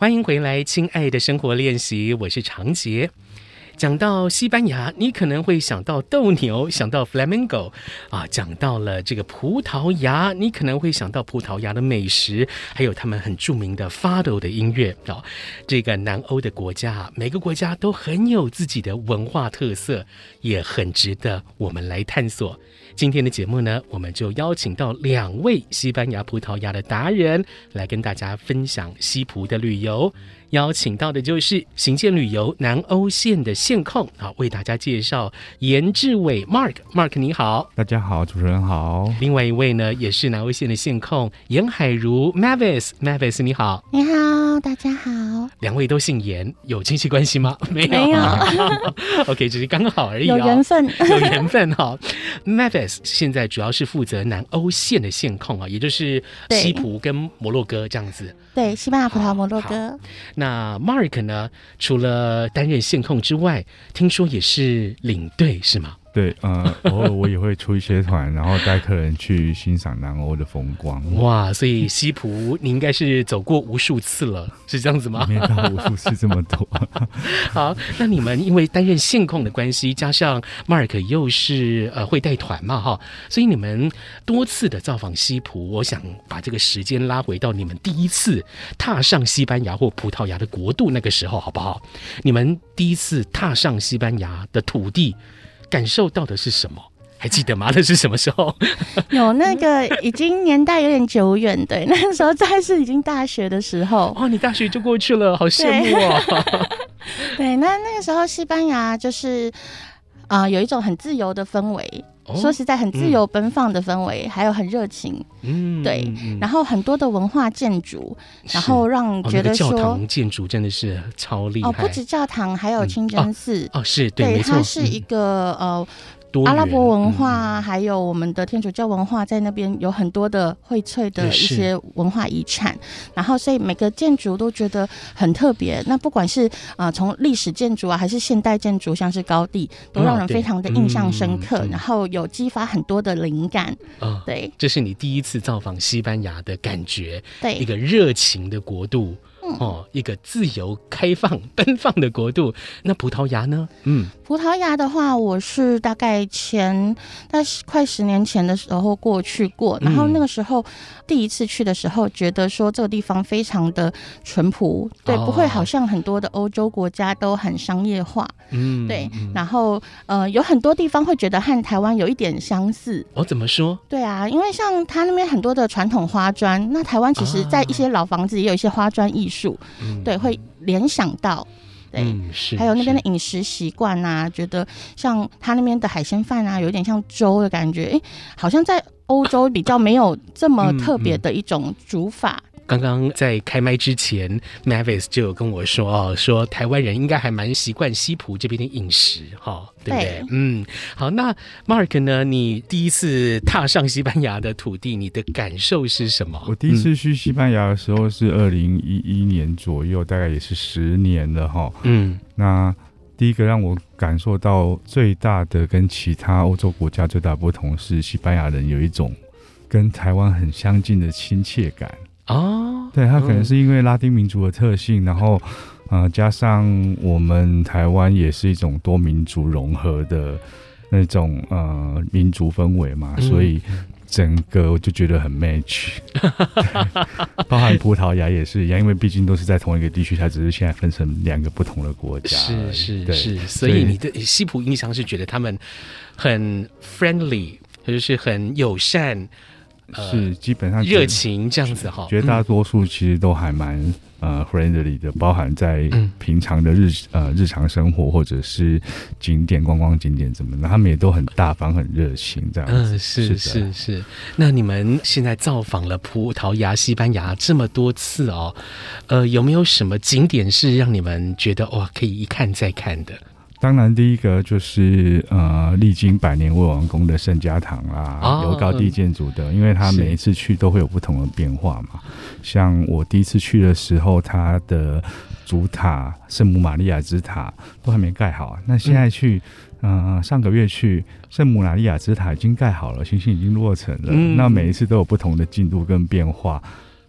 欢迎回来，亲爱的生活练习，我是长杰。讲到西班牙，你可能会想到斗牛，想到 flamenco 啊；讲到了这个葡萄牙，你可能会想到葡萄牙的美食，还有他们很著名的 Fado 的音乐啊。这个南欧的国家，每个国家都很有自己的文化特色，也很值得我们来探索。今天的节目呢，我们就邀请到两位西班牙、葡萄牙的达人来跟大家分享西葡的旅游。邀请到的就是行健旅游南欧线的线控，啊，为大家介绍严志伟 Mark，Mark 你好，大家好，主持人好。另外一位呢，也是南欧线的线控严海如 Mavis，Mavis 你好，你好，大家好。两位都姓严，有亲戚关系吗？没有，没有。OK，只是刚好而已，哦，有缘分，有缘分哈。Mavis 现在主要是负责南欧线的线控啊，也就是西葡跟摩洛哥这样子。对，西班牙、葡萄牙、摩洛哥。那 Mark 呢？除了担任线控之外，听说也是领队，是吗？对，呃，偶尔我也会出一些团，然后带客人去欣赏南欧的风光。哇，所以西葡你应该是走过无数次了，是这样子吗？没到无数次这么多。好，那你们因为担任线控的关系，加上 Mark 又是呃会带团嘛，哈，所以你们多次的造访西葡，我想把这个时间拉回到你们第一次踏上西班牙或葡萄牙的国度那个时候，好不好？你们第一次踏上西班牙的土地。感受到的是什么？还记得吗？那是什么时候？有那个已经年代有点久远，对，那个时候在是已经大学的时候。哦，你大学就过去了，好羡慕啊！对，对，那那个时候西班牙就是啊、呃，有一种很自由的氛围。哦、说实在，很自由奔放的氛围，嗯、还有很热情。嗯，对。然后很多的文化建筑，然后让觉得说，建筑真的是超厉害。哦，不止教堂，还有清真寺。嗯、哦，哦，是对，对，它是一个、嗯、呃。阿拉伯文化还有我们的天主教文化，在那边有很多的荟萃的一些文化遗产，然后所以每个建筑都觉得很特别。那不管是啊从历史建筑啊，还是现代建筑，像是高地，都让人非常的印象深刻，然后有激发很多的灵感。啊对，这是你第一次造访西班牙的感觉，对，一个热情的国度。哦，一个自由、开放、奔放的国度。那葡萄牙呢？嗯，葡萄牙的话，我是大概前，但是快十年前的时候过去过。然后那个时候第一次去的时候，觉得说这个地方非常的淳朴，对，不会好像很多的欧洲国家都很商业化。嗯，对。然后呃，有很多地方会觉得和台湾有一点相似。哦，怎么说？对啊，因为像他那边很多的传统花砖，那台湾其实在一些老房子也有一些花砖艺术。嗯、对，会联想到，对，嗯、是还有那边的饮食习惯啊，觉得像他那边的海鲜饭啊，有点像粥的感觉，哎，好像在欧洲比较没有这么特别的一种煮法。嗯嗯刚刚在开麦之前，Mavis 就有跟我说哦，说台湾人应该还蛮习惯西普这边的饮食，哈，对不对？对。嗯，好，那 Mark 呢？你第一次踏上西班牙的土地，你的感受是什么？我第一次去西班牙的时候是二零一一年左右，大概也是十年了，哈。嗯，那第一个让我感受到最大的跟其他欧洲国家最大不同是，西班牙人有一种跟台湾很相近的亲切感。哦，对，他可能是因为拉丁民族的特性，嗯、然后，呃，加上我们台湾也是一种多民族融合的那种呃民族氛围嘛，嗯、所以整个我就觉得很 match。包含葡萄牙也是一样，因为毕竟都是在同一个地区，它只是现在分成两个不同的国家。是是对是，所以你的西普印象是觉得他们很 friendly，就是很友善。是基本上热情这样子哈，绝大多数其实都还蛮呃 friendly 的，包含在平常的日呃日常生活或者是景点观光景点怎么的，他们也都很大方很热情这样子。嗯，是是是。那你们现在造访了葡萄牙、西班牙这么多次哦，呃，有没有什么景点是让你们觉得哇可以一看再看的？当然，第一个就是呃，历经百年未完工的圣家堂啦，由、哦、高低建筑的，因为它每一次去都会有不同的变化嘛。像我第一次去的时候，它的主塔圣母玛利亚之塔都还没盖好。那现在去，嗯、呃，上个月去圣母玛利亚之塔已经盖好了，星星已经落成了。嗯、那每一次都有不同的进度跟变化。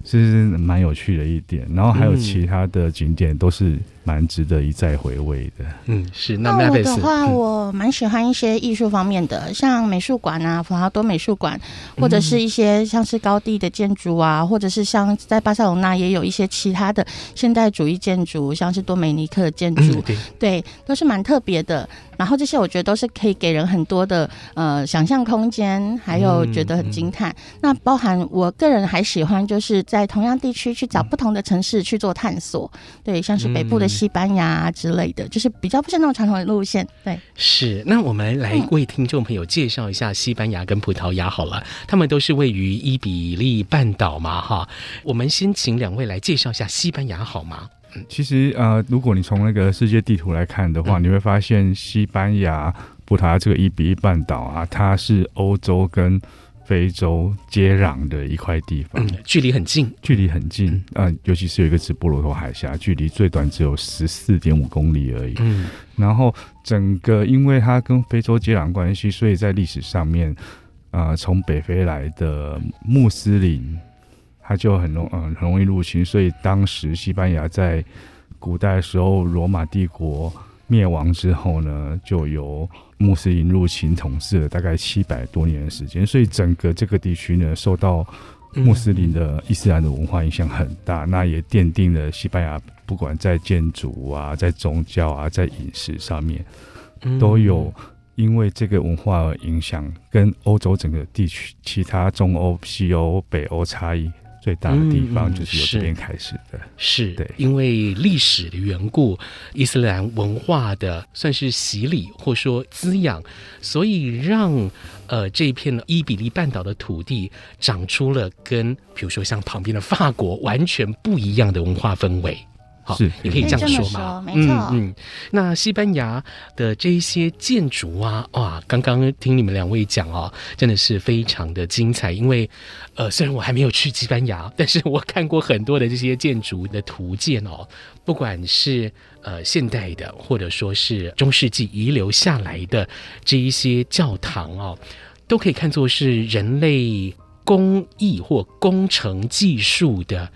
是蛮有趣的一点。然后还有其他的景点都是。蛮值得一再回味的。嗯，是。那我的话，我蛮喜欢一些艺术方面的，像美术馆啊，普拉多美术馆，或者是一些像是高地的建筑啊，或者是像在巴塞罗那也有一些其他的现代主义建筑，像是多美尼克的建筑，对，对，都是蛮特别的。然后这些我觉得都是可以给人很多的呃想象空间，还有觉得很惊叹。那包含我个人还喜欢就是在同样地区去找不同的城市去做探索，对，像是北部的。西班牙啊之类的，就是比较不是那种传统的路线。对，是。那我们来为听众朋友介绍一下西班牙跟葡萄牙好了，他们都是位于伊比利半岛嘛，哈。我们先请两位来介绍一下西班牙好吗？嗯，其实呃，如果你从那个世界地图来看的话，嗯、你会发现西班牙、葡萄牙这个伊比利半岛啊，它是欧洲跟非洲接壤的一块地方，嗯，距离很近，距离很近，嗯、呃，尤其是有一个直布罗陀海峡，距离最短只有十四点五公里而已。嗯，然后整个因为它跟非洲接壤关系，所以在历史上面，呃，从北非来的穆斯林，他就很容嗯、呃、很容易入侵，所以当时西班牙在古代的时候，罗马帝国灭亡之后呢，就由穆斯林入侵统治了大概七百多年的时间，所以整个这个地区呢，受到穆斯林的伊斯兰的文化影响很大，那也奠定了西班牙不管在建筑啊、在宗教啊、在饮食上面，都有因为这个文化而影响，跟欧洲整个地区其他中欧、西欧、北欧差异。最大的地方就是由这边开始的，嗯、是，对，因为历史的缘故，伊斯兰文化的算是洗礼或说滋养，所以让呃这一片伊比利半岛的土地长出了跟比如说像旁边的法国完全不一样的文化氛围。是，你可以这样说吗？没错，嗯，那西班牙的这一些建筑啊，哇，刚刚听你们两位讲哦，真的是非常的精彩。因为，呃，虽然我还没有去西班牙，但是我看过很多的这些建筑的图鉴哦，不管是呃现代的，或者说是中世纪遗留下来的这一些教堂哦，都可以看作是人类工艺或工程技术的。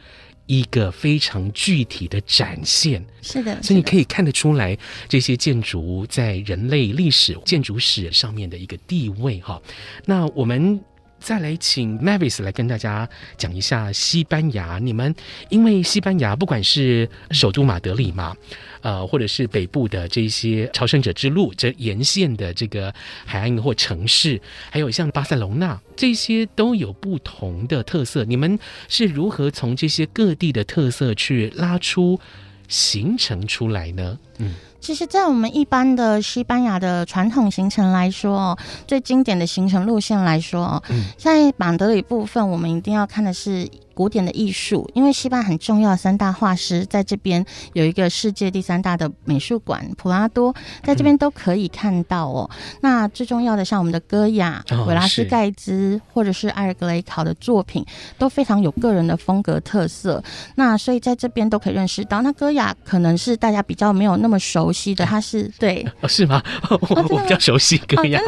一个非常具体的展现，是的，所以你可以看得出来这些建筑在人类历史建筑史上面的一个地位哈。那我们再来请 Mavis 来跟大家讲一下西班牙。你们因为西班牙不管是首都马德里嘛。呃，或者是北部的这些朝圣者之路这沿线的这个海岸或城市，还有像巴塞隆纳这些都有不同的特色。你们是如何从这些各地的特色去拉出行程出来呢？嗯。其实，在我们一般的西班牙的传统行程来说，最经典的行程路线来说，在马德里部分，我们一定要看的是古典的艺术，因为西班牙很重要的三大画师在这边有一个世界第三大的美术馆普拉多，在这边都可以看到哦。那最重要的，像我们的戈雅、维拉斯盖兹或者是埃尔格雷考的作品，都非常有个人的风格特色。那所以在这边都可以认识到。那戈雅可能是大家比较没有那么熟。悉的，他是对，哦，是吗？我我比较熟悉戈雅，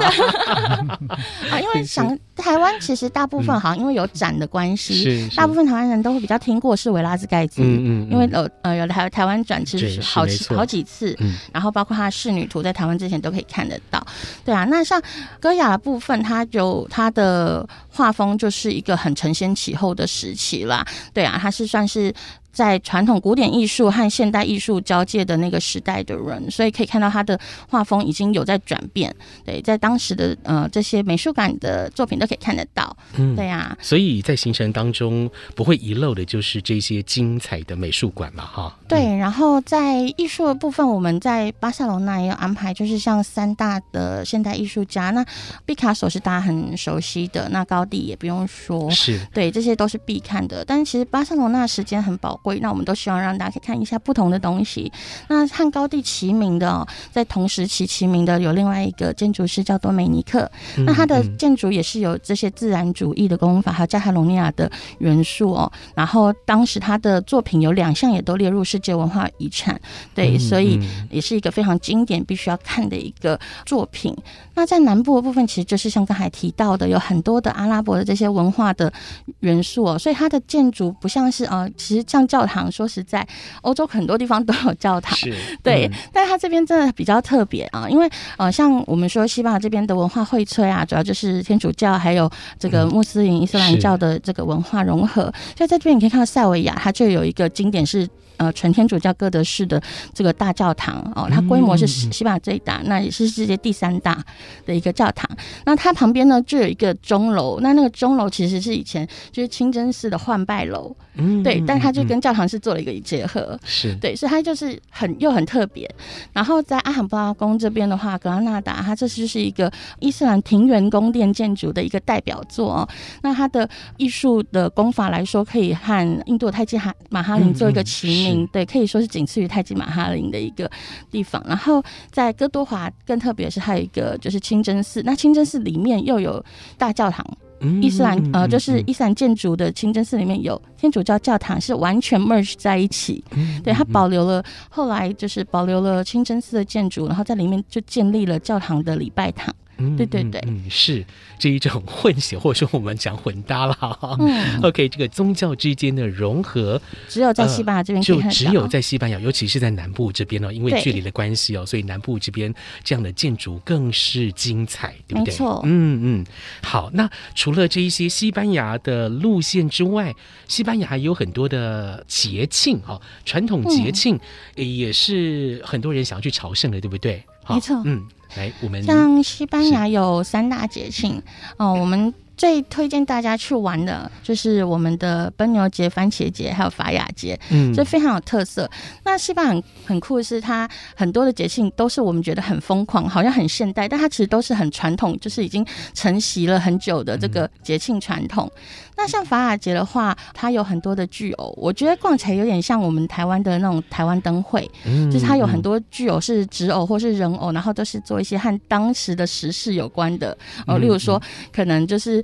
啊，因为想台湾其实大部分好像因为有展的关系，大部分台湾人都会比较听过是维拉斯盖兹，嗯嗯，因为呃呃有台台湾转制好几好几次，然后包括他的仕女图在台湾之前都可以看得到，对啊，那像戈雅的部分，它有它的画风就是一个很承先启后的时期啦，对啊，它是算是。在传统古典艺术和现代艺术交界的那个时代的人，所以可以看到他的画风已经有在转变。对，在当时的呃这些美术馆的作品都可以看得到。嗯，对呀、啊。所以在行程当中不会遗漏的就是这些精彩的美术馆了，哈。对，然后在艺术的部分，我们在巴塞罗那也有安排，就是像三大的现代艺术家，那毕卡索是大家很熟悉的，那高地也不用说，是对，这些都是必看的。但是其实巴塞罗那时间很宝规，那我们都希望让大家可以看一下不同的东西。那和高地齐名的，哦，在同时期齐名的有另外一个建筑师叫多美尼克，嗯、那他的建筑也是有这些自然主义的功法，还有加泰隆尼亚的元素哦。然后当时他的作品有两项也都列入世界文化遗产，对，所以也是一个非常经典，必须要看的一个作品。那在南部的部分，其实就是像刚才提到的，有很多的阿拉伯的这些文化的元素哦，所以它的建筑不像是呃，其实像教堂，说实在，欧洲很多地方都有教堂，是对，嗯、但是它这边真的比较特别啊，因为呃，像我们说西班牙这边的文化荟萃啊，主要就是天主教还有这个穆斯林、伊斯兰教的这个文化融合，所以在这边你可以看到塞维亚，它就有一个经典是。呃，纯天主教哥德式的这个大教堂哦，它规模是西班牙最大，那也是世界第三大的一个教堂。那它旁边呢，就有一个钟楼，那那个钟楼其实是以前就是清真寺的换拜楼，嗯，对，但它就跟教堂是做了一个结合，是对，所以它就是很又很特别。然后在阿罕布拉宫这边的话，格拉纳达，它这就是一个伊斯兰庭园宫殿建筑的一个代表作哦。那它的艺术的功法来说，可以和印度的泰姬哈马哈林做一个齐名。对，可以说是仅次于泰姬马哈林的一个地方。然后在哥多华更特别是还有一个就是清真寺，那清真寺里面又有大教堂，伊斯兰呃就是伊斯兰建筑的清真寺里面有天主教教堂，是完全 merge 在一起。对，它保留了后来就是保留了清真寺的建筑，然后在里面就建立了教堂的礼拜堂。嗯，对对对，嗯，是这一种混血，或者说我们讲混搭了。嗯，OK，这个宗教之间的融合，只有在西班牙这边、呃，就只有在西班牙，尤其是在南部这边哦，因为距离的关系哦，所以南部这边这样的建筑更是精彩，对不对？没错，嗯嗯。好，那除了这一些西班牙的路线之外，西班牙还有很多的节庆哦，传统节庆也是很多人想要去朝圣的，对不对？没错，嗯。来，我们像西班牙有三大节庆哦，我们最推荐大家去玩的就是我们的奔牛节、番茄节，还有法雅节，嗯，这非常有特色。那西班牙很很酷的是，它很多的节庆都是我们觉得很疯狂，好像很现代，但它其实都是很传统，就是已经承袭了很久的这个节庆传统。嗯那像法雅节的话，它有很多的巨偶，我觉得逛起来有点像我们台湾的那种台湾灯会，嗯，就是它有很多巨偶是纸偶或是人偶，然后都是做一些和当时的时事有关的哦，例如说可能就是。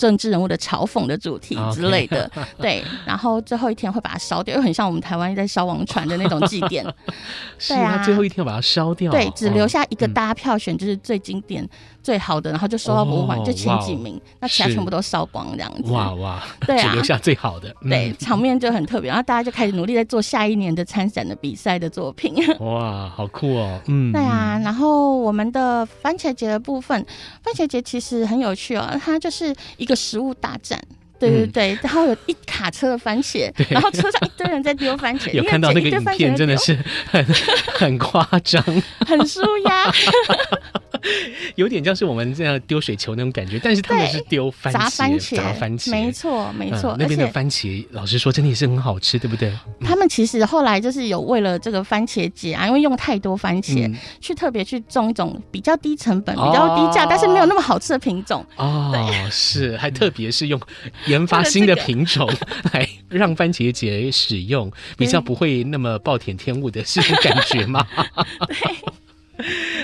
政治人物的嘲讽的主题之类的. 对，然后最后一天会把它烧掉，又很像我们台湾在烧王船的那种祭典。是啊，最后一天把它烧掉，对，只留下一个大家票选，就是最经典、最好的，然后就收到博物馆，就前几名，那其他全部都烧光这样子。哇哇，对啊，只留下最好的，对，场面就很特别，然后大家就开始努力在做下一年的参展的比赛的作品。哇，好酷哦，嗯，对啊，然后我们的番茄节的部分，番茄节其实很有趣哦，它就是一。个食物大战，对对对，嗯、然后有一卡车的番茄，然后车上一堆人在丢番茄，有看到那个影片，真的是很 很夸张，很舒压。有点像是我们这样丢水球那种感觉，但是他们是丢番茄，砸番茄，砸番茄，没错没错。那边的番茄，老实说，真的也是很好吃，对不对？他们其实后来就是有为了这个番茄节啊，因为用太多番茄，去特别去种一种比较低成本、比较低价，但是没有那么好吃的品种哦。是，还特别是用研发新的品种 来让番茄节使用，比较不会那么暴殄天物的这种感觉吗。对。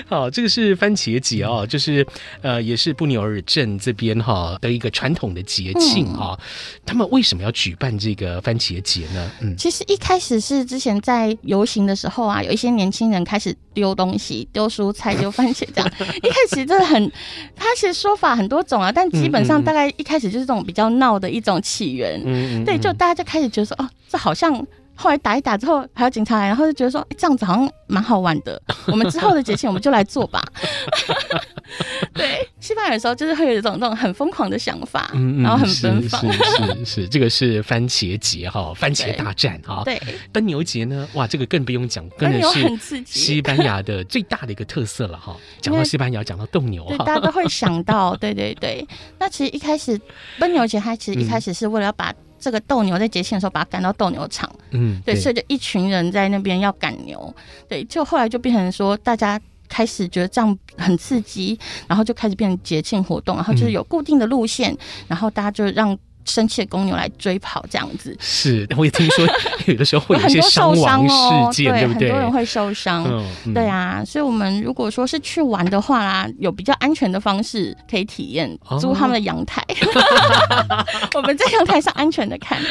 好，这个是番茄节哦，就是呃，也是布纽尔镇这边哈的一个传统的节庆哈。他们为什么要举办这个番茄节呢？嗯，其实一开始是之前在游行的时候啊，有一些年轻人开始丢东西，丢蔬菜，丢番茄这样。一开始真的很，他其实说法很多种啊，但基本上大概一开始就是这种比较闹的一种起源。嗯嗯，对，就大家就开始觉得说，哦，这好像。后来打一打之后，还有警察来，然后就觉得说，这样子好像蛮好玩的。我们之后的节庆，我们就来做吧。对，西班牙的时候就是会有一种那种很疯狂的想法，嗯嗯然后很奔放。是是是，是，这个是番茄节哈，番茄大战哈。对，奔牛节呢，哇，这个更不用讲，真的是西班牙的最大的一个特色了哈。讲到西班牙，讲到斗牛，对，大家都会想到，对对对。那其实一开始奔牛节，它其实一开始是为了要把。这个斗牛在节庆的时候把它赶到斗牛场，嗯，对，所以就一群人在那边要赶牛，对，就后来就变成说大家开始觉得这样很刺激，然后就开始变成节庆活动，然后就是有固定的路线，然后大家就让生气的公牛来追跑这样子。是，我也听说 有的时候会有一些伤亡事件，对不对？很多人会受伤。嗯、对啊，所以我们如果说是去玩的话啦，有比较安全的方式可以体验，租他们的阳台，哦、我们在阳台上安全的看。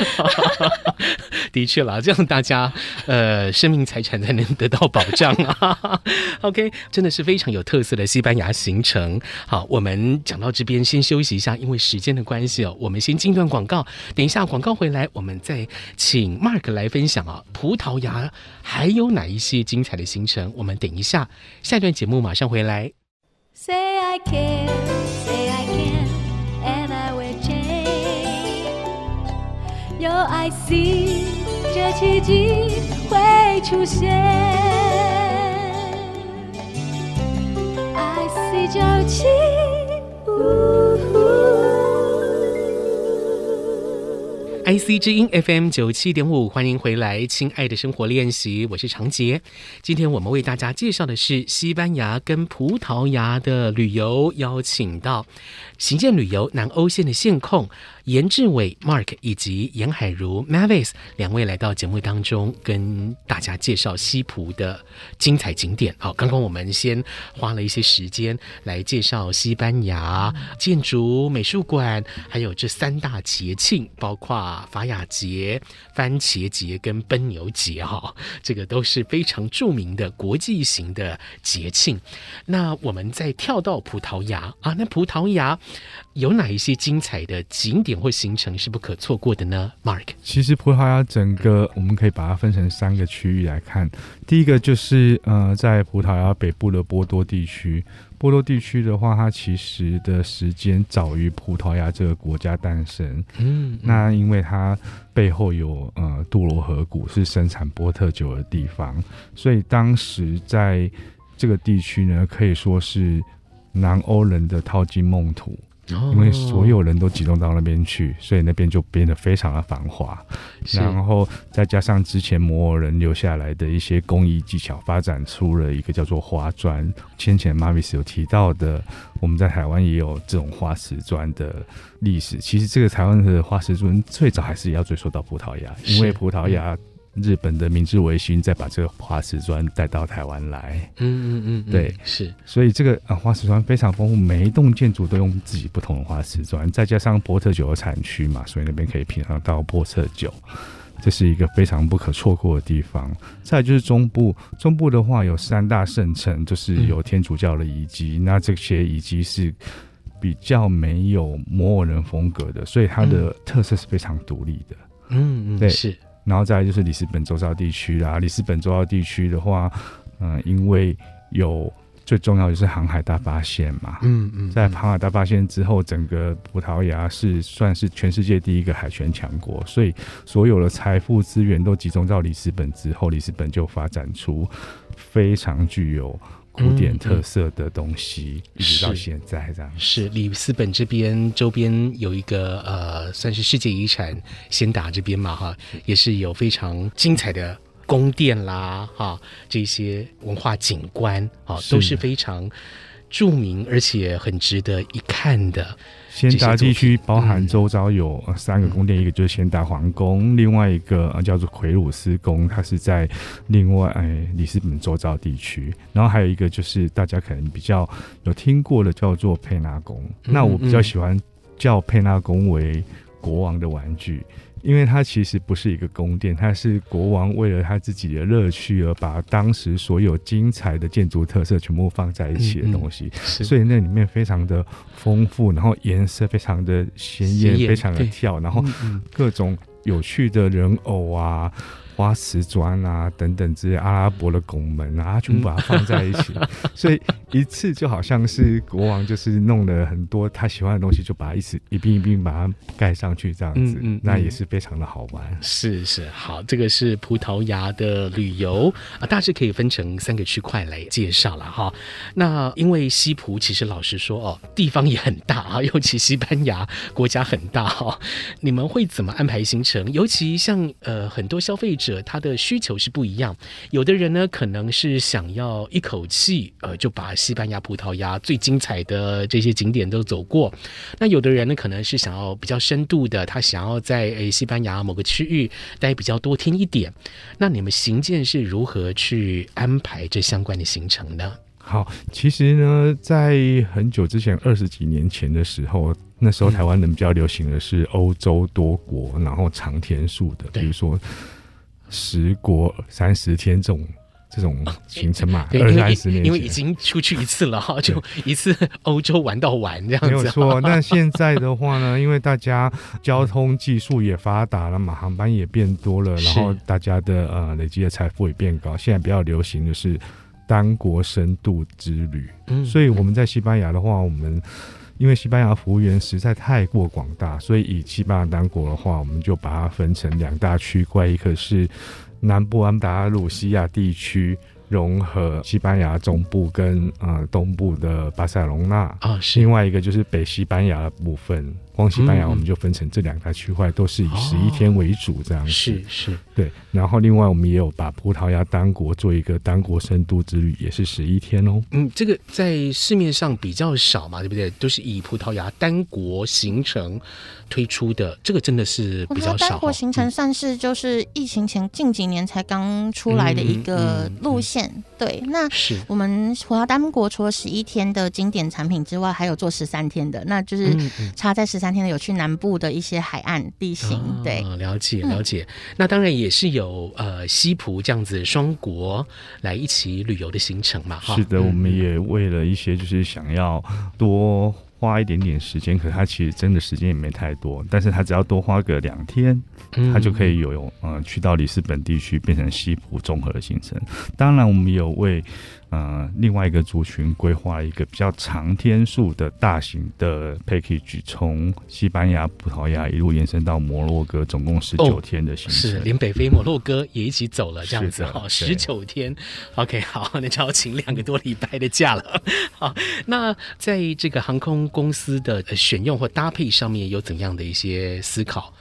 的确啦，这样大家呃生命财产才能得到保障啊。OK，真的是非常有特色的西班牙行程。好，我们讲到这边先休息一下，因为时间的关系哦，我们先进段广告。等一下广告回来，我们再请 Mark 来分享啊，葡萄牙还有哪一些精彩的行程？我们等一下下一段节目马上回来。Say I can, say I can, and I will change. Yo, I see，这奇迹会出现。九七，IC 之音 FM 九七点五，欢迎回来，亲爱的生活练习，我是常杰。今天我们为大家介绍的是西班牙跟葡萄牙的旅游，邀请到行健旅游南欧线的线控。严志伟 Mark 以及严海如 Mavis 两位来到节目当中，跟大家介绍西葡的精彩景点。好，刚刚我们先花了一些时间来介绍西班牙建筑、美术馆，还有这三大节庆，包括法雅节、番茄节跟奔牛节。哈，这个都是非常著名的国际型的节庆。那我们再跳到葡萄牙啊，那葡萄牙有哪一些精彩的景点？或行程是不可错过的呢，Mark。其实葡萄牙整个我们可以把它分成三个区域来看。第一个就是呃，在葡萄牙北部的波多地区。波多地区的话，它其实的时间早于葡萄牙这个国家诞生。嗯，嗯，那因为它背后有呃杜罗河谷，是生产波特酒的地方，所以当时在这个地区呢，可以说是南欧人的淘金梦土。因为所有人都集中到那边去，所以那边就变得非常的繁华。然后再加上之前摩尔人留下来的一些工艺技巧，发展出了一个叫做花砖。先前 Mavis 有提到的，我们在台湾也有这种花石砖的历史。其实这个台湾的花石砖最早还是要追溯到葡萄牙，因为葡萄牙。日本的明治维新再把这个花瓷砖带到台湾来，嗯嗯嗯，对，是，所以这个啊花瓷砖非常丰富，每一栋建筑都用自己不同的花瓷砖，再加上波特酒的产区嘛，所以那边可以品尝到波特酒，这是一个非常不可错过的地方。再就是中部，中部的话有三大圣城，就是有天主教的遗迹，嗯、那这些遗迹是比较没有摩尔人风格的，所以它的特色是非常独立的。嗯嗯，对，是。然后再来就是里斯本周遭地区啦，里斯本周遭地区的话，嗯、呃，因为有最重要的就是航海大发现嘛，嗯嗯，在航海大发现之后，整个葡萄牙是算是全世界第一个海权强国，所以所有的财富资源都集中到里斯本之后，里斯本就发展出非常具有。古典特色的东西，嗯嗯、一直到现在这样。是。是里斯本这边周边有一个呃，算是世界遗产，先达这边嘛哈，也是有非常精彩的宫殿啦哈，这些文化景观啊都是非常著名而且很值得一看的。仙达地区包含周遭有三个宫殿，嗯、一个就是仙达皇宫，另外一个叫做奎鲁斯宫，它是在另外哎里斯本周遭地区，然后还有一个就是大家可能比较有听过的叫做佩纳宫，嗯、那我比较喜欢叫佩纳宫为国王的玩具。因为它其实不是一个宫殿，它是国王为了他自己的乐趣而把当时所有精彩的建筑特色全部放在一起的东西，嗯嗯、所以那里面非常的丰富，然后颜色非常的鲜艳，非常的跳，然后各种有趣的人偶啊。花瓷砖啊，等等这些阿拉伯的拱门啊，全部把它放在一起，所以一次就好像是国王就是弄了很多他喜欢的东西，就把它一次一并一并把它盖上去，这样子，嗯嗯、那也是非常的好玩。是是，好，这个是葡萄牙的旅游啊，大致可以分成三个区块来介绍了哈。那因为西葡其实老实说哦，地方也很大啊，尤其西班牙 国家很大哈。你们会怎么安排行程？尤其像呃很多消费者。他的需求是不一样，有的人呢可能是想要一口气呃就把西班牙、葡萄牙最精彩的这些景点都走过。那有的人呢，可能是想要比较深度的，他想要在诶西班牙某个区域待比较多天一点。那你们行健是如何去安排这相关的行程呢？好，其实呢，在很久之前，二十几年前的时候，那时候台湾人比较流行的是欧洲多国，嗯、然后长天数的，比如说十国三十天这种这种行程嘛。二三十年，因为已经出去一次了哈，就一次欧洲玩到完这样子。没有错。那现在的话呢，因为大家交通技术也发达了嘛，航班也变多了，然后大家的呃累积的财富也变高，现在比较流行的是。单国深度之旅，嗯，所以我们在西班牙的话，我们因为西班牙服务员实在太过广大，所以以西班牙当国的话，我们就把它分成两大区块，一个是南部安达鲁西亚地区。融合西班牙中部跟呃东部的巴塞隆纳啊，是另外一个就是北西班牙的部分。光西班牙我们就分成这两大区块，都是以十一天为主这样子。是是，对。然后另外我们也有把葡萄牙单国做一个单国深度之旅，也是十一天哦。嗯，这个在市面上比较少嘛，对不对？都是以葡萄牙单国行程推出的，这个真的是比较少。单国行程算是就是疫情前近几年才刚出来的一个路线。对，那是我们葡萄牙单国除了十一天的经典产品之外，还有做十三天的，那就是差在十三天的有去南部的一些海岸地形。对，哦、了解了解。那当然也是有呃西葡这样子双国来一起旅游的行程嘛。是的，我们也为了一些就是想要多。花一点点时间，可是他其实真的时间也没太多，但是他只要多花个两天，他就可以有呃去到里斯本地区变成西葡综合的行程。当然，我们有为。呃，另外一个族群规划一个比较长天数的大型的 package，从西班牙、葡萄牙一路延伸到摩洛哥，总共十九天的行程。哦，是连北非摩洛哥也一起走了，这样子哈，十九天。OK，好，那就要请两个多礼拜的假了。好，那在这个航空公司的选用或搭配上面有怎样的一些思考？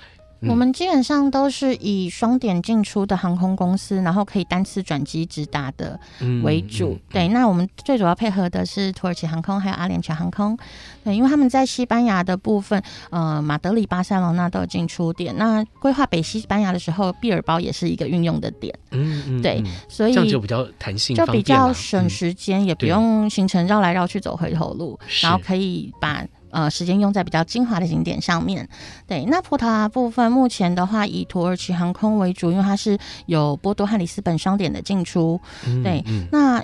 我们基本上都是以双点进出的航空公司，然后可以单次转机直达的为主。嗯嗯、对，那我们最主要配合的是土耳其航空还有阿联酋航空。对，因为他们在西班牙的部分，呃，马德里、巴塞罗那都有进出点。那规划北西班牙的时候，毕尔包也是一个运用的点。嗯嗯，对，所以这样就比较弹性，就比较省时间，嗯、也不用行程绕来绕去走回头路，然后可以把。呃，时间用在比较精华的景点上面。对，那葡萄牙部分目前的话，以土耳其航空为主，因为它是有波多和里斯本双点的进出。对，那。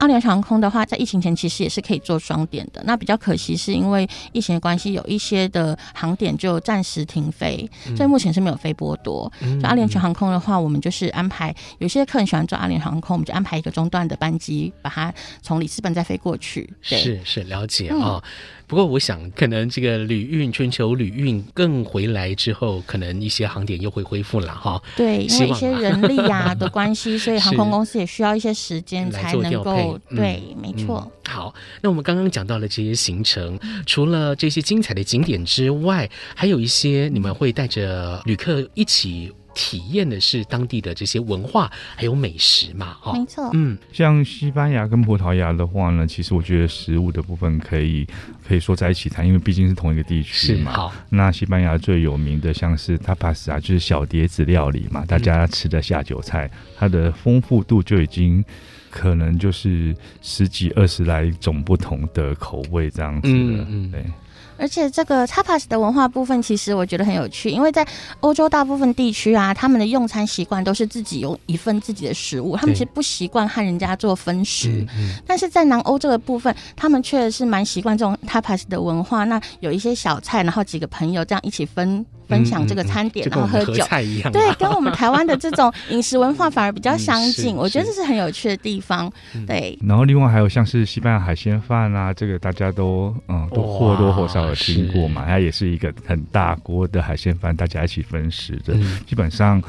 阿联酋航空的话，在疫情前其实也是可以做双点的。那比较可惜是因为疫情的关系，有一些的航点就暂时停飞，嗯、所以目前是没有飞波多。嗯、就阿联酋航空的话，我们就是安排有些客人喜欢坐阿联酋航空，我们就安排一个中段的班机，把它从里斯本再飞过去。对，是是了解啊。哦嗯、不过我想，可能这个旅运全球旅运更回来之后，可能一些航点又会恢复了哈。对，因为一些人力啊 的关系，所以航空公司也需要一些时间才能够。对，嗯、没错、嗯。好，那我们刚刚讲到了这些行程，除了这些精彩的景点之外，还有一些你们会带着旅客一起体验的是当地的这些文化还有美食嘛？哈，没错。嗯，像西班牙跟葡萄牙的话呢，其实我觉得食物的部分可以可以说在一起谈，因为毕竟是同一个地区嘛。好，那西班牙最有名的像是 tapas 啊，就是小碟子料理嘛，大家吃的下酒菜，嗯、它的丰富度就已经。可能就是十几二十来种不同的口味这样子的，嗯嗯，对。而且这个 tapas 的文化部分，其实我觉得很有趣，因为在欧洲大部分地区啊，他们的用餐习惯都是自己有一份自己的食物，他们其实不习惯和人家做分食。嗯嗯、但是在南欧这个部分，他们确实是蛮习惯这种 tapas 的文化。那有一些小菜，然后几个朋友这样一起分。分享这个餐点，然后喝酒，啊、对，跟我们台湾的这种 饮食文化反而比较相近，嗯、我觉得这是很有趣的地方。对，然后另外还有像是西班牙海鲜饭啊，这个大家都嗯都或多或少有听过嘛，它也是一个很大锅的海鲜饭，大家一起分食的，嗯、基本上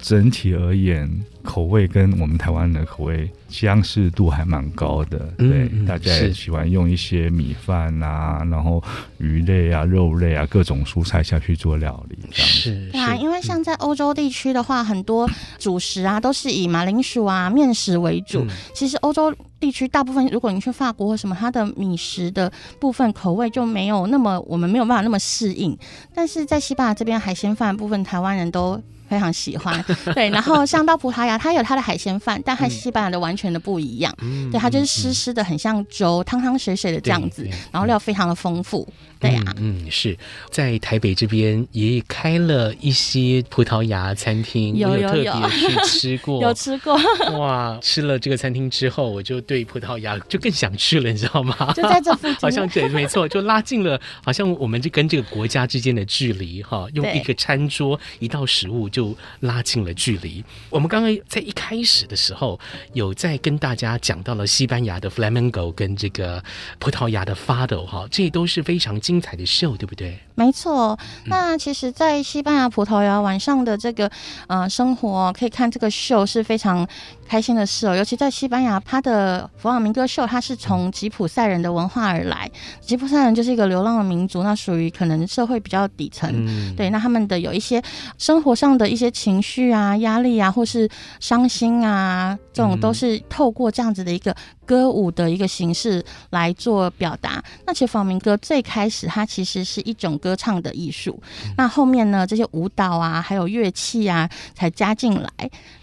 整体而言。口味跟我们台湾的口味相似度还蛮高的，对，嗯、大家也喜欢用一些米饭啊，然后鱼类啊、肉类啊各种蔬菜下去做料理，这样是。对啊，因为像在欧洲地区的话，很多主食啊都是以马铃薯啊、面食为主。嗯、其实欧洲地区大部分，如果你去法国或什么，它的米食的部分口味就没有那么，我们没有办法那么适应。但是在西班牙这边海鲜饭部分，台湾人都。非常喜欢，对，然后像到葡萄牙，它有它的海鲜饭，但和西班牙的完全的不一样，嗯、对，它就是湿湿的，很像粥，汤汤水水的这样子，然后料非常的丰富。对呀、啊，嗯，是。在台北这边也开了一些葡萄牙餐厅，有有有，有特别去吃过，有吃过，哇！吃了这个餐厅之后，我就对葡萄牙就更想去了，你知道吗？就在这附近，好像对，没错，就拉近了，好像我们就跟这个国家之间的距离哈，用一个餐桌一道食物就拉近了距离。我们刚刚在一开始的时候有在跟大家讲到了西班牙的 Flamenco 跟这个葡萄牙的 Fado 哈，这都是非常。精彩的秀，对不对？没错。那其实，在西班牙、葡萄牙晚上的这个呃生活，可以看这个秀是非常开心的事哦。尤其在西班牙，它的弗朗明哥秀，它是从吉普赛人的文化而来。吉普赛人就是一个流浪的民族，那属于可能社会比较底层。嗯、对，那他们的有一些生活上的一些情绪啊、压力啊，或是伤心啊，这种都是透过这样子的一个歌舞的一个形式来做表达。那其实弗朗明哥最开始。它其实是一种歌唱的艺术，那后面呢，这些舞蹈啊，还有乐器啊，才加进来。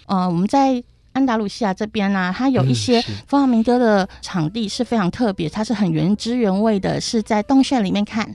呃，我们在安达鲁西亚这边呢、啊，它有一些弗朗明哥的场地是非常特别，它是很原汁原味的，是在洞穴里面看。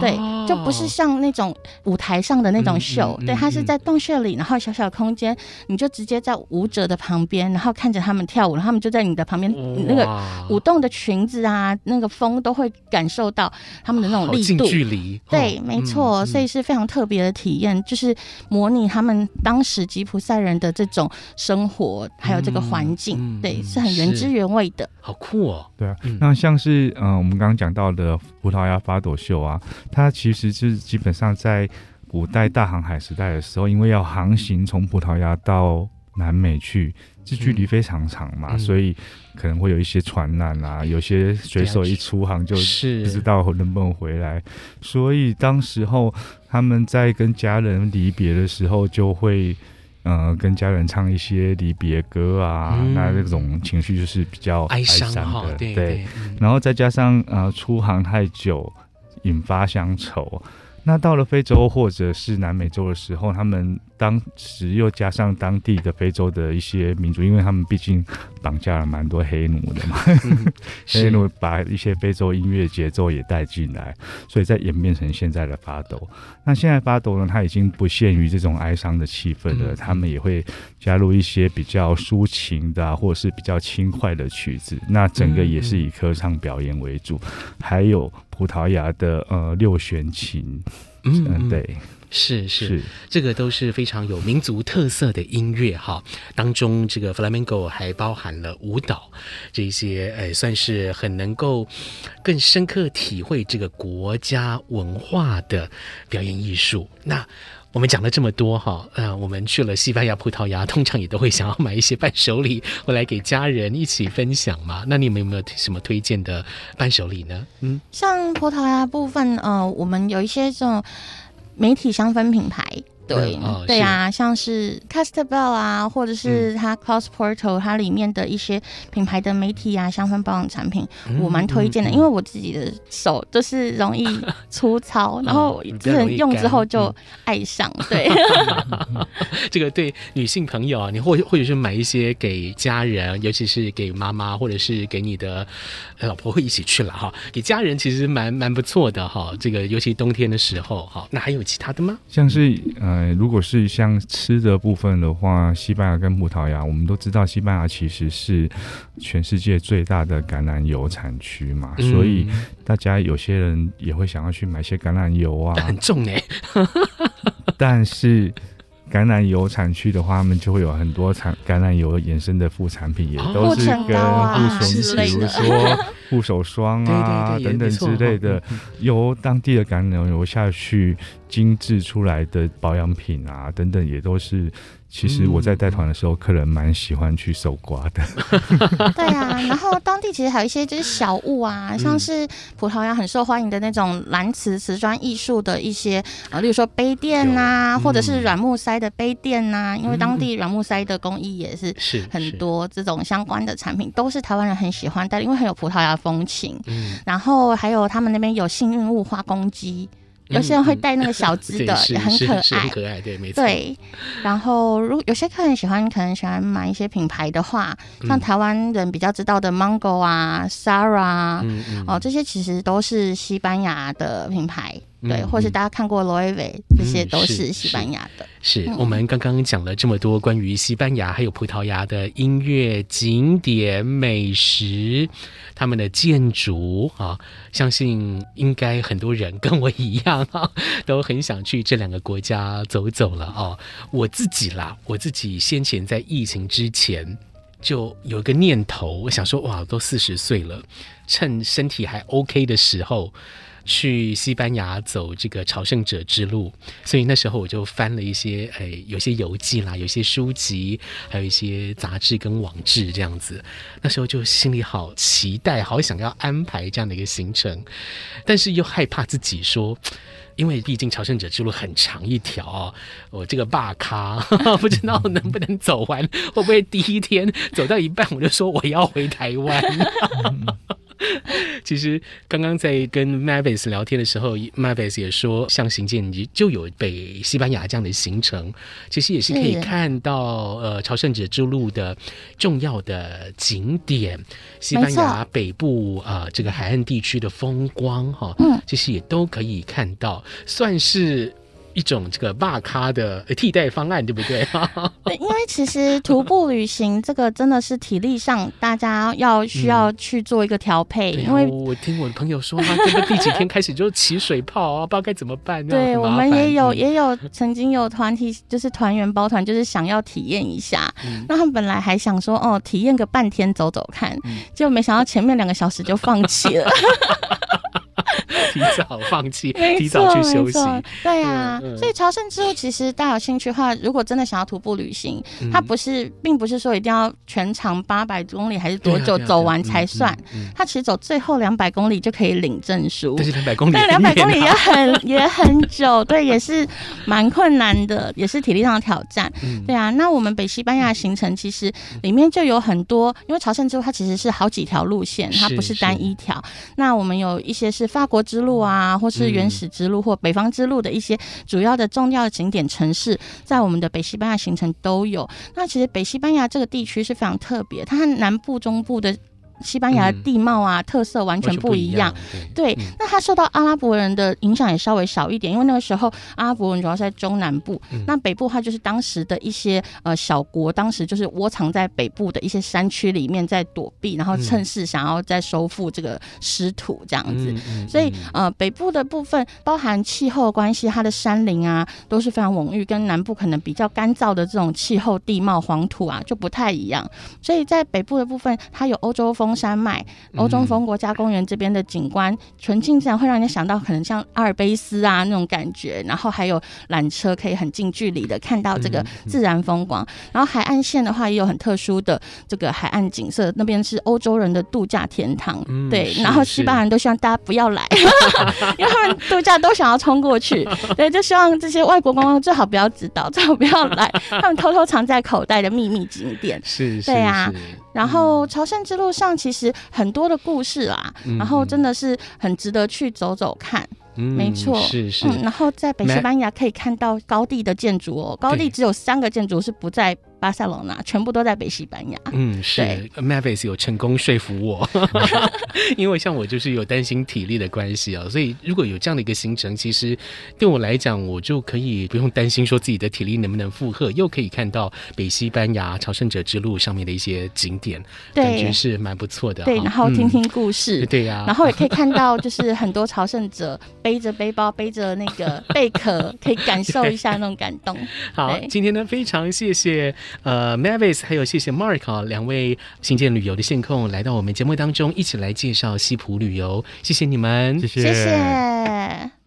对，就不是像那种舞台上的那种秀，嗯嗯嗯、对，它是在洞穴里，然后小小空间，你就直接在舞者的旁边，然后看着他们跳舞，然后他们就在你的旁边，那个舞动的裙子啊，那个风都会感受到他们的那种力度，近距离，对，没错，嗯、所以是非常特别的体验，就是模拟他们当时吉普赛人的这种生活，还有这个环境，嗯、对，是很原汁原味的，好酷哦，对啊，那像是嗯、呃，我们刚刚讲到的葡萄牙法朵秀啊。它其实是基本上在古代大航海时代的时候，因为要航行从葡萄牙到南美去，这距离非常长嘛，嗯、所以可能会有一些传染啊，有些水手一出航就不知道能不能回来，所以当时候他们在跟家人离别的时候，就会呃跟家人唱一些离别歌啊，嗯、那这种情绪就是比较哀伤的，对，对，然后再加上呃出航太久。引发乡愁。那到了非洲或者是南美洲的时候，他们当时又加上当地的非洲的一些民族，因为他们毕竟绑架了蛮多黑奴的嘛，嗯、黑奴把一些非洲音乐节奏也带进来，所以再演变成现在的发抖。那现在发抖呢，它已经不限于这种哀伤的气氛了，嗯、他们也会加入一些比较抒情的、啊、或者是比较轻快的曲子。那整个也是以歌唱表演为主，嗯、还有葡萄牙的呃六弦琴。嗯，嗯，对，是是，这个都是非常有民族特色的音乐哈。当中这个 flamenco 还包含了舞蹈这些，呃，算是很能够更深刻体会这个国家文化的表演艺术。那我们讲了这么多哈，呃，我们去了西班牙、葡萄牙，通常也都会想要买一些伴手礼回来给家人一起分享嘛。那你们有没有什么推荐的伴手礼呢？嗯，像葡萄牙部分，呃，我们有一些这种媒体香氛品牌。对，对啊，像是 Castelbell 啊，或者是它 Clos Porto，它里面的一些品牌的媒体啊，香氛保养产品，嗯、我蛮推荐的，嗯、因为我自己的手就是容易 粗糙，嗯、然后就是用之后就爱上。嗯、对，这个对女性朋友啊，你或或者是买一些给家人，尤其是给妈妈，或者是给你的老婆会一起去了哈，给家人其实蛮蛮不错的哈。这个尤其冬天的时候哈，那还有其他的吗？像是嗯。呃如果是像吃的部分的话，西班牙跟葡萄牙，我们都知道西班牙其实是全世界最大的橄榄油产区嘛，嗯、所以大家有些人也会想要去买些橄榄油啊，很重哎，但是。橄榄油产区的话，他们就会有很多产橄榄油衍生的副产品，也都是跟护手，比如说护手霜啊等等之类的，由当地的橄榄油下去精致出来的保养品啊等等，也都是其实我在带团的时候，客人蛮喜欢去搜刮的。对啊，然后当地其实还有一些就是小物啊，像是葡萄牙很受欢迎的那种蓝瓷瓷砖艺术的一些呃，例如说杯垫呐、或者是软木塞的杯垫呐、啊，因为当地软木塞的工艺也是很多这种相关的产品，都是台湾人很喜欢带，因为很有葡萄牙风情。嗯，然后还有他们那边有幸运物花公鸡。有些人会带那个小只的，也很可爱，很可爱，对，没错。对，然后如果有些客人喜欢，可能喜欢买一些品牌的话，像台湾人比较知道的 Mango 啊、，Sara 哦，这些其实都是西班牙的品牌。对，或是大家看过罗意威，这些都是西班牙的。是，我们刚刚讲了这么多关于西班牙还有葡萄牙的音乐、景点、美食，他们的建筑啊，相信应该很多人跟我一样啊，都很想去这两个国家走走了啊。我自己啦，我自己先前在疫情之前就有一个念头，我想说，哇，都四十岁了，趁身体还 OK 的时候。去西班牙走这个朝圣者之路，所以那时候我就翻了一些，哎，有些游记啦，有些书籍，还有一些杂志跟网志这样子。那时候就心里好期待，好想要安排这样的一个行程，但是又害怕自己说，因为毕竟朝圣者之路很长一条哦，我这个大咖 不知道能不能走完，会不会第一天走到一半我就说我要回台湾。其实刚刚在跟 Mavis 聊天的时候，Mavis 也说，像行健就有北西班牙这样的行程，其实也是可以看到呃朝圣者之路的重要的景点，西班牙北部啊、呃、这个海岸地区的风光哈，嗯，其实也都可以看到，算是。一种这个大咖的替代方案，对不对？对，因为其实徒步旅行这个真的是体力上大家要需要去做一个调配。嗯、因为我听我的朋友说，他这个第几天开始就起水泡啊，不知道该怎么办。对，我们也有也有曾经有团体，就是团员包团，就是想要体验一下。嗯、那他们本来还想说，哦，体验个半天走走看，结果、嗯、没想到前面两个小时就放弃了。提早放弃，提早去休息。对、啊，嗯嗯、所以朝圣之路其实大家有兴趣的话，如果真的想要徒步旅行，嗯、它不是，并不是说一定要全长八百公里还是多久走完才算。它其实走最后两百公里就可以领证书。但是两百公里，但两百公里也很也很久，对，也是蛮困难的，也是体力上的挑战。嗯、对啊，那我们北西班牙行程其实里面就有很多，因为朝圣之路它其实是好几条路线，它不是单一条。那我们有一些是法国之路啊，或是原始之路，或北方之路的一些主要的重要的景点城市，在我们的北西班牙行程都有。那其实北西班牙这个地区是非常特别，它和南部、中部的。西班牙的地貌啊，嗯、特色完全不一样。一样对，对嗯、那它受到阿拉伯人的影响也稍微少一点，因为那个时候阿拉伯人主要是在中南部，嗯、那北部的话就是当时的一些呃小国，当时就是窝藏在北部的一些山区里面在躲避，然后趁势想要再收复这个失土这样子。所以呃，北部的部分包含气候关系，它的山林啊都是非常蓊郁，跟南部可能比较干燥的这种气候地貌黄土啊就不太一样。所以在北部的部分，它有欧洲风。中山脉、欧中峰国家公园这边的景观，纯净自然会让人想到可能像阿尔卑斯啊那种感觉，然后还有缆车可以很近距离的看到这个自然风光。然后海岸线的话也有很特殊的这个海岸景色，那边是欧洲人的度假天堂。对，然后西班牙人都希望大家不要来，因为他们度假都想要冲过去。对，就希望这些外国观光最好不要知道，最好不要来，他们偷偷藏在口袋的秘密景点。是是，对啊。然后朝圣之路上其实很多的故事啊，然后真的是很值得去走走看。嗯，没错，是是。然后在北西班牙可以看到高地的建筑哦，高地只有三个建筑是不在。巴塞罗那全部都在北西班牙。嗯，是。Mavis 有成功说服我，因为像我就是有担心体力的关系啊，所以如果有这样的一个行程，其实对我来讲，我就可以不用担心说自己的体力能不能负荷，又可以看到北西班牙朝圣者之路上面的一些景点，对感觉是蛮不错的。对，然后听听故事，嗯、对呀、啊，然后也可以看到就是很多朝圣者背着背包，背着那个贝壳，可以感受一下那种感动。好，今天呢非常谢谢。呃，Mavis 还有谢谢 Mark 啊，两位新建旅游的线控来到我们节目当中，一起来介绍西普旅游，谢谢你们，谢谢。谢谢。